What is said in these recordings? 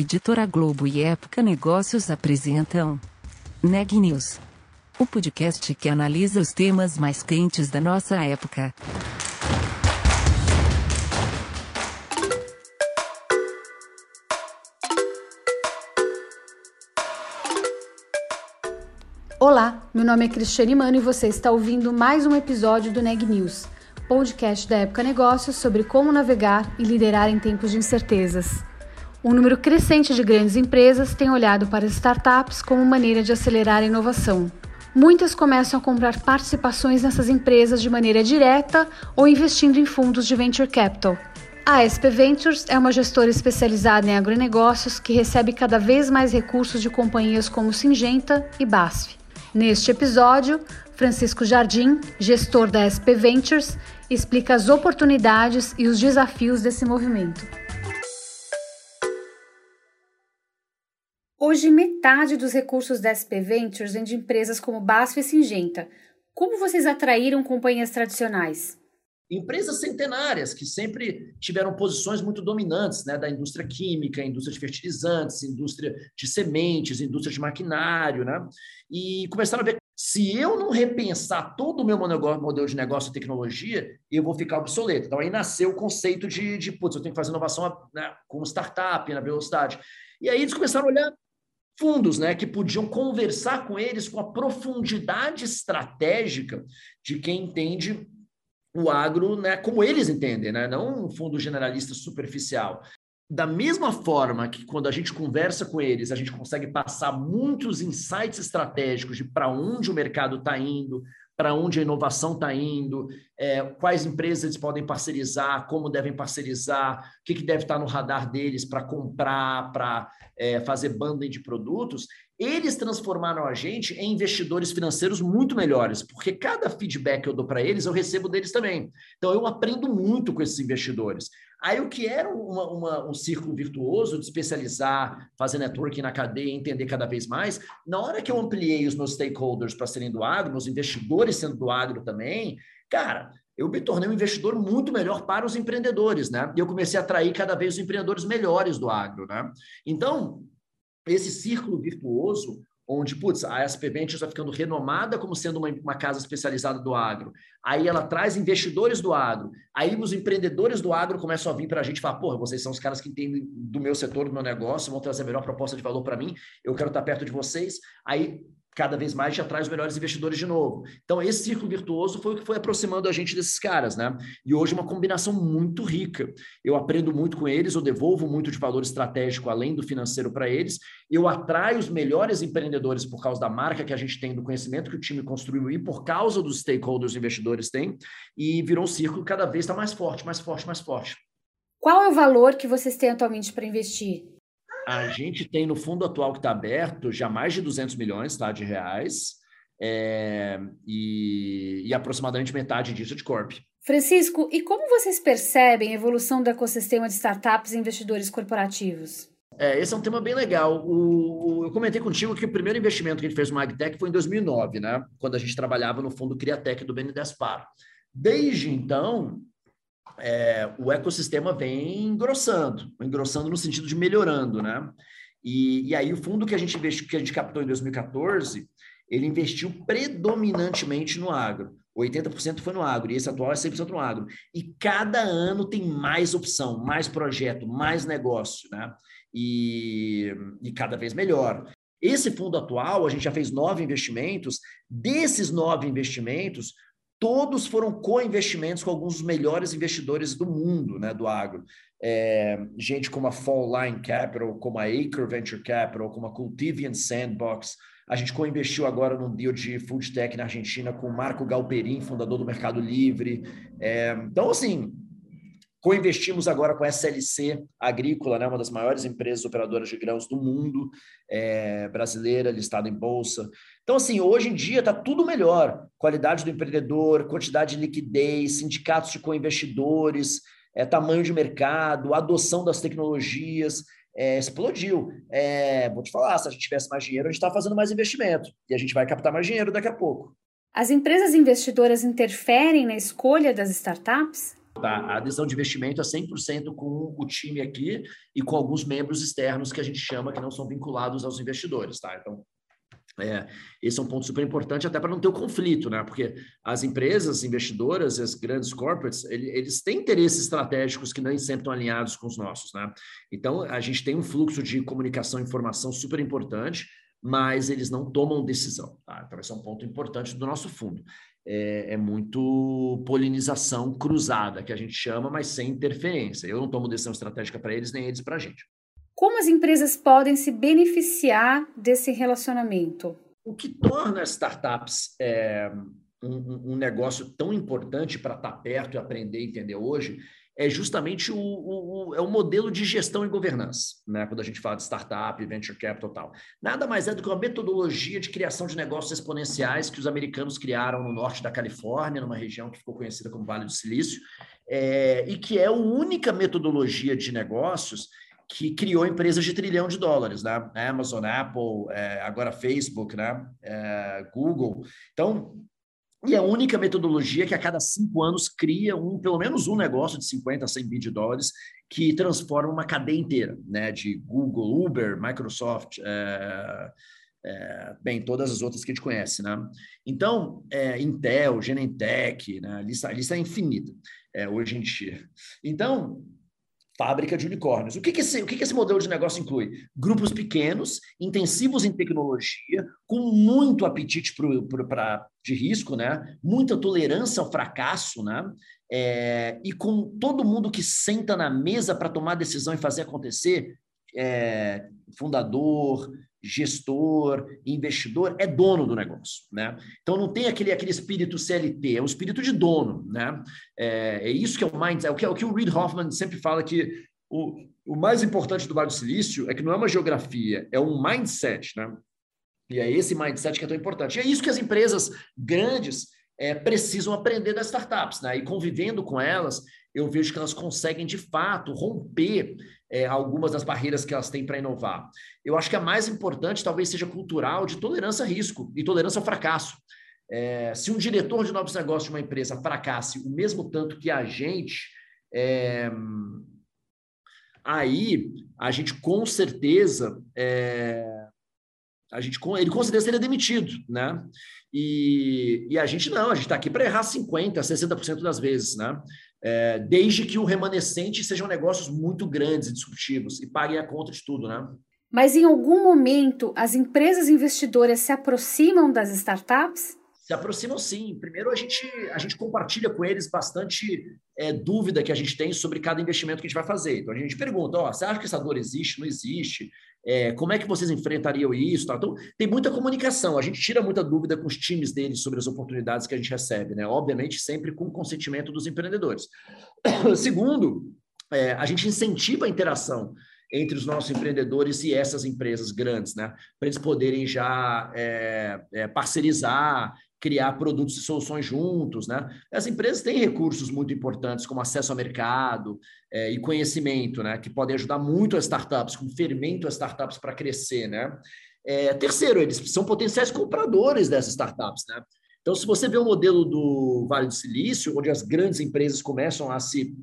Editora Globo e Época Negócios apresentam Neg News, o podcast que analisa os temas mais quentes da nossa época. Olá, meu nome é Cristiane Mano e você está ouvindo mais um episódio do Neg News, podcast da Época Negócios sobre como navegar e liderar em tempos de incertezas. Um número crescente de grandes empresas tem olhado para startups como maneira de acelerar a inovação. Muitas começam a comprar participações nessas empresas de maneira direta ou investindo em fundos de venture capital. A SP Ventures é uma gestora especializada em agronegócios que recebe cada vez mais recursos de companhias como Singenta e BASF. Neste episódio, Francisco Jardim, gestor da SP Ventures, explica as oportunidades e os desafios desse movimento. Hoje, metade dos recursos da SP Ventures vem de empresas como BASF e Singenta. Como vocês atraíram companhias tradicionais? Empresas centenárias que sempre tiveram posições muito dominantes, né, da indústria química, indústria de fertilizantes, indústria de sementes, indústria de maquinário, né? E começaram a ver se eu não repensar todo o meu modelo de negócio e tecnologia, eu vou ficar obsoleto. Então aí nasceu o conceito de, de putz, eu tenho que fazer inovação né, com startup, na velocidade. E aí eles começaram a olhar fundos, né, que podiam conversar com eles com a profundidade estratégica de quem entende o agro, né, como eles entendem, né, não um fundo generalista superficial. Da mesma forma que quando a gente conversa com eles, a gente consegue passar muitos insights estratégicos de para onde o mercado está indo, para onde a inovação está indo, é, quais empresas podem parcerizar, como devem parcerizar, o que, que deve estar tá no radar deles para comprar, para é, fazer bundling de produtos, eles transformaram a gente em investidores financeiros muito melhores, porque cada feedback que eu dou para eles, eu recebo deles também. Então, eu aprendo muito com esses investidores. Aí, o que era uma, uma, um círculo virtuoso de especializar, fazer networking na cadeia, entender cada vez mais, na hora que eu ampliei os meus stakeholders para serem do agro, meus investidores sendo do agro também, cara, eu me tornei um investidor muito melhor para os empreendedores, né? E eu comecei a atrair cada vez os empreendedores melhores do agro, né? Então, esse círculo virtuoso onde, putz, a SP Ventures vai ficando renomada como sendo uma, uma, casa especializada do agro. Aí ela traz investidores do agro. Aí os empreendedores do agro começam a vir para a gente e falar, porra, vocês são os caras que entendem do meu setor, do meu negócio, vão trazer a melhor proposta de valor para mim, eu quero estar perto de vocês. Aí cada vez mais já traz os melhores investidores de novo. Então, esse círculo virtuoso foi o que foi aproximando a gente desses caras, né? E hoje é uma combinação muito rica. Eu aprendo muito com eles, eu devolvo muito de valor estratégico além do financeiro para eles, eu atraio os melhores empreendedores por causa da marca que a gente tem, do conhecimento que o time construiu e por causa dos stakeholders investidores têm, e virou um círculo que cada vez está mais forte, mais forte, mais forte. Qual é o valor que vocês têm atualmente para investir? A gente tem no fundo atual que está aberto já mais de 200 milhões tá, de reais é, e, e, aproximadamente metade disso de corp. Francisco, e como vocês percebem a evolução do ecossistema de startups e investidores corporativos? É, esse é um tema bem legal. O, o, eu comentei contigo que o primeiro investimento que a gente fez no Magtech foi em 2009, né? quando a gente trabalhava no fundo Criatec do BNDESPAR. Desde então, é, o ecossistema vem engrossando, engrossando no sentido de melhorando, né? E, e aí o fundo que a gente investiu, que a gente captou em 2014, ele investiu predominantemente no agro. 80% foi no agro, e esse atual é 100% no agro. E cada ano tem mais opção, mais projeto, mais negócio, né? E, e cada vez melhor. Esse fundo atual, a gente já fez nove investimentos. Desses nove investimentos, todos foram co-investimentos com alguns dos melhores investidores do mundo, né, do agro. É, gente como a Fall Line Capital, como a Acre Venture Capital, como a Cultivian Sandbox. A gente co-investiu agora num deal de food tech na Argentina com o Marco Galperin, fundador do Mercado Livre. É, então, assim, Co-investimos agora com a SLC Agrícola, né, uma das maiores empresas operadoras de grãos do mundo, é, brasileira, listada em bolsa. Então, assim, hoje em dia está tudo melhor. Qualidade do empreendedor, quantidade de liquidez, sindicatos de co-investidores, é, tamanho de mercado, adoção das tecnologias. É, explodiu. É, vou te falar, se a gente tivesse mais dinheiro, a gente está fazendo mais investimento. E a gente vai captar mais dinheiro daqui a pouco. As empresas investidoras interferem na escolha das startups? Tá? A adesão de investimento é 100% com o time aqui e com alguns membros externos que a gente chama que não são vinculados aos investidores. Tá? Então, é, esse é um ponto super importante até para não ter o conflito, né? Porque as empresas investidoras, as grandes corporates, ele, eles têm interesses estratégicos que nem sempre estão alinhados com os nossos, né? Então a gente tem um fluxo de comunicação e informação super importante, mas eles não tomam decisão, tá? Então esse é um ponto importante do nosso fundo. É, é muito polinização cruzada, que a gente chama, mas sem interferência. Eu não tomo decisão estratégica para eles, nem eles para a gente. Como as empresas podem se beneficiar desse relacionamento? O que torna as startups é, um, um, negócio tão importante para estar tá perto e aprender e entender hoje é justamente o, o, o, é o modelo de gestão e governança, né? quando a gente fala de startup, venture capital tal. Nada mais é do que uma metodologia de criação de negócios exponenciais que os americanos criaram no norte da Califórnia, numa região que ficou conhecida como Vale do Silício, é, e que é a única metodologia de negócios que criou empresas de trilhão de dólares, né? Amazon, Apple, é, agora Facebook, né? É, Google. Então, e a única metodologia que a cada cinco anos cria um, pelo menos um negócio de 50 a 100 bi de dólares que transforma uma cadeia inteira, né? De Google, Uber, Microsoft, é, é, bem, todas as outras que a gente conhece, né? Então, é, Intel, Genentech, né? a, lista, a lista é infinita hoje em dia. Então, fábrica de unicórnios. O que, que, esse, o que, que esse modelo de negócio inclui? Grupos pequenos, intensivos em tecnologia, com muito apetite pro, pro, pra, de risco, né? muita tolerância ao fracasso, né? É, e com todo mundo que senta na mesa para tomar decisão e fazer acontecer, é, fundador, gestor, investidor, é dono do negócio, né? Então não tem aquele, aquele espírito CLT, é o espírito de dono, né? É, é isso que é o mindset, é o que, é o que o Reid Hoffman sempre fala que o, o mais importante do Vale do Silício é que não é uma geografia, é um mindset, né? E é esse mindset que é tão importante. E é isso que as empresas grandes é, precisam aprender das startups, né? E convivendo com elas, eu vejo que elas conseguem de fato romper é, algumas das barreiras que elas têm para inovar. Eu acho que a mais importante talvez seja cultural de tolerância a risco e tolerância ao fracasso. É, se um diretor de novos negócios de uma empresa fracasse o mesmo tanto que a gente, é, aí a gente com certeza é, a gente ele com certeza seria demitido, né? E, e a gente não, a gente está aqui para errar 50%, 60% das vezes, né? é, desde que o remanescente sejam negócios muito grandes e disruptivos e paguem a conta de tudo, né? Mas em algum momento as empresas investidoras se aproximam das startups? Se aproximam sim. Primeiro a gente, a gente compartilha com eles bastante é, dúvida que a gente tem sobre cada investimento que a gente vai fazer. Então a gente pergunta: ó, você acha que essa dor existe? Não existe? É, como é que vocês enfrentariam isso? Tá? Então, tem muita comunicação. A gente tira muita dúvida com os times deles sobre as oportunidades que a gente recebe, né? Obviamente, sempre com o consentimento dos empreendedores. Segundo, é, a gente incentiva a interação entre os nossos empreendedores e essas empresas grandes, né? Para eles poderem já é, é, parcerizar criar produtos e soluções juntos, né? As empresas têm recursos muito importantes, como acesso ao mercado é, e conhecimento, né? Que podem ajudar muito as startups, como fermento as startups para crescer, né? É, terceiro, eles são potenciais compradores dessas startups, né? Então, se você vê o modelo do Vale do Silício, onde as grandes empresas começam a se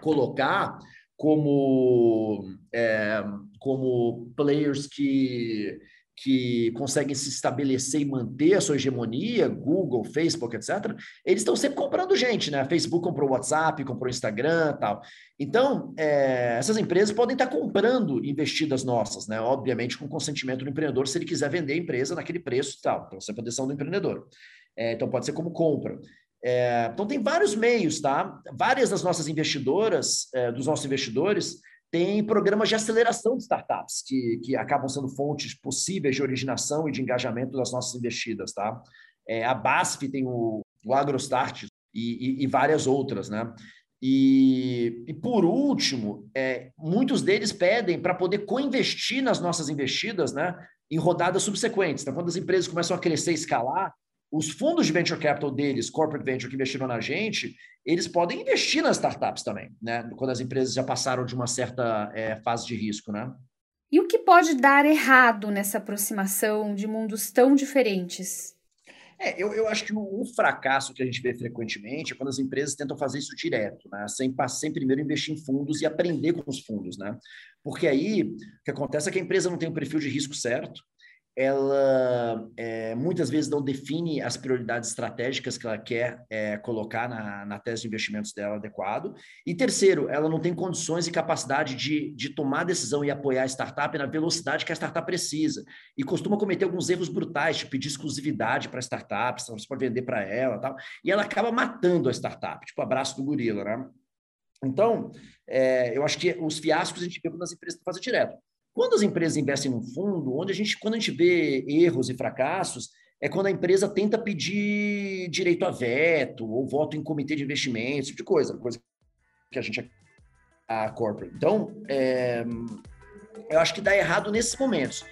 colocar como, é, como players que que conseguem se estabelecer e manter a sua hegemonia, Google, Facebook, etc., eles estão sempre comprando gente, né? Facebook comprou o WhatsApp, comprou o Instagram tal. Então, é, essas empresas podem estar comprando investidas nossas, né? Obviamente, com consentimento do empreendedor, se ele quiser vender a empresa naquele preço e tal. Então, sempre a decisão do empreendedor. É, então, pode ser como compra. É, então, tem vários meios, tá? Várias das nossas investidoras, é, dos nossos investidores, tem programas de aceleração de startups, que, que acabam sendo fontes possíveis de originação e de engajamento das nossas investidas. Tá? É, a BASF tem o, o AgroStart e, e, e várias outras. Né? E, e, por último, é, muitos deles pedem para poder co-investir nas nossas investidas né, em rodadas subsequentes. Então, quando as empresas começam a crescer e escalar, os fundos de venture capital deles, corporate venture que investiram na gente, eles podem investir nas startups também, né? Quando as empresas já passaram de uma certa é, fase de risco, né? E o que pode dar errado nessa aproximação de mundos tão diferentes? É, eu, eu acho que o, fracasso que a gente vê frequentemente é quando as empresas tentam fazer isso direto, né? sem, sem primeiro investir em fundos e aprender com os fundos. Né? Porque aí o que acontece é que a empresa não tem o perfil de risco certo, ela é, muitas vezes não define as prioridades estratégicas que ela quer é, colocar na, na tese de investimentos dela adequado. E terceiro, ela não tem condições e capacidade de, de tomar decisão e apoiar a startup na velocidade que a startup precisa. E costuma cometer alguns erros brutais, tipo pedir exclusividade para a startup, você pode vender para ela tal. E ela acaba matando a startup, tipo abraço do gorila, né? Então, é, eu acho que os fiascos a gente vê nas empresas que fazem direto. Quando as empresas investem no fundo, onde a gente, quando a gente vê erros e fracassos, é quando a empresa tenta pedir direito a veto ou voto em comitê de investimentos, esse tipo de coisa, coisa que a gente a corporate. Então, é, eu acho que dá errado nesses momentos.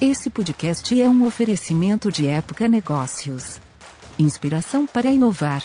Esse podcast é um oferecimento de Época Negócios. Inspiração para inovar.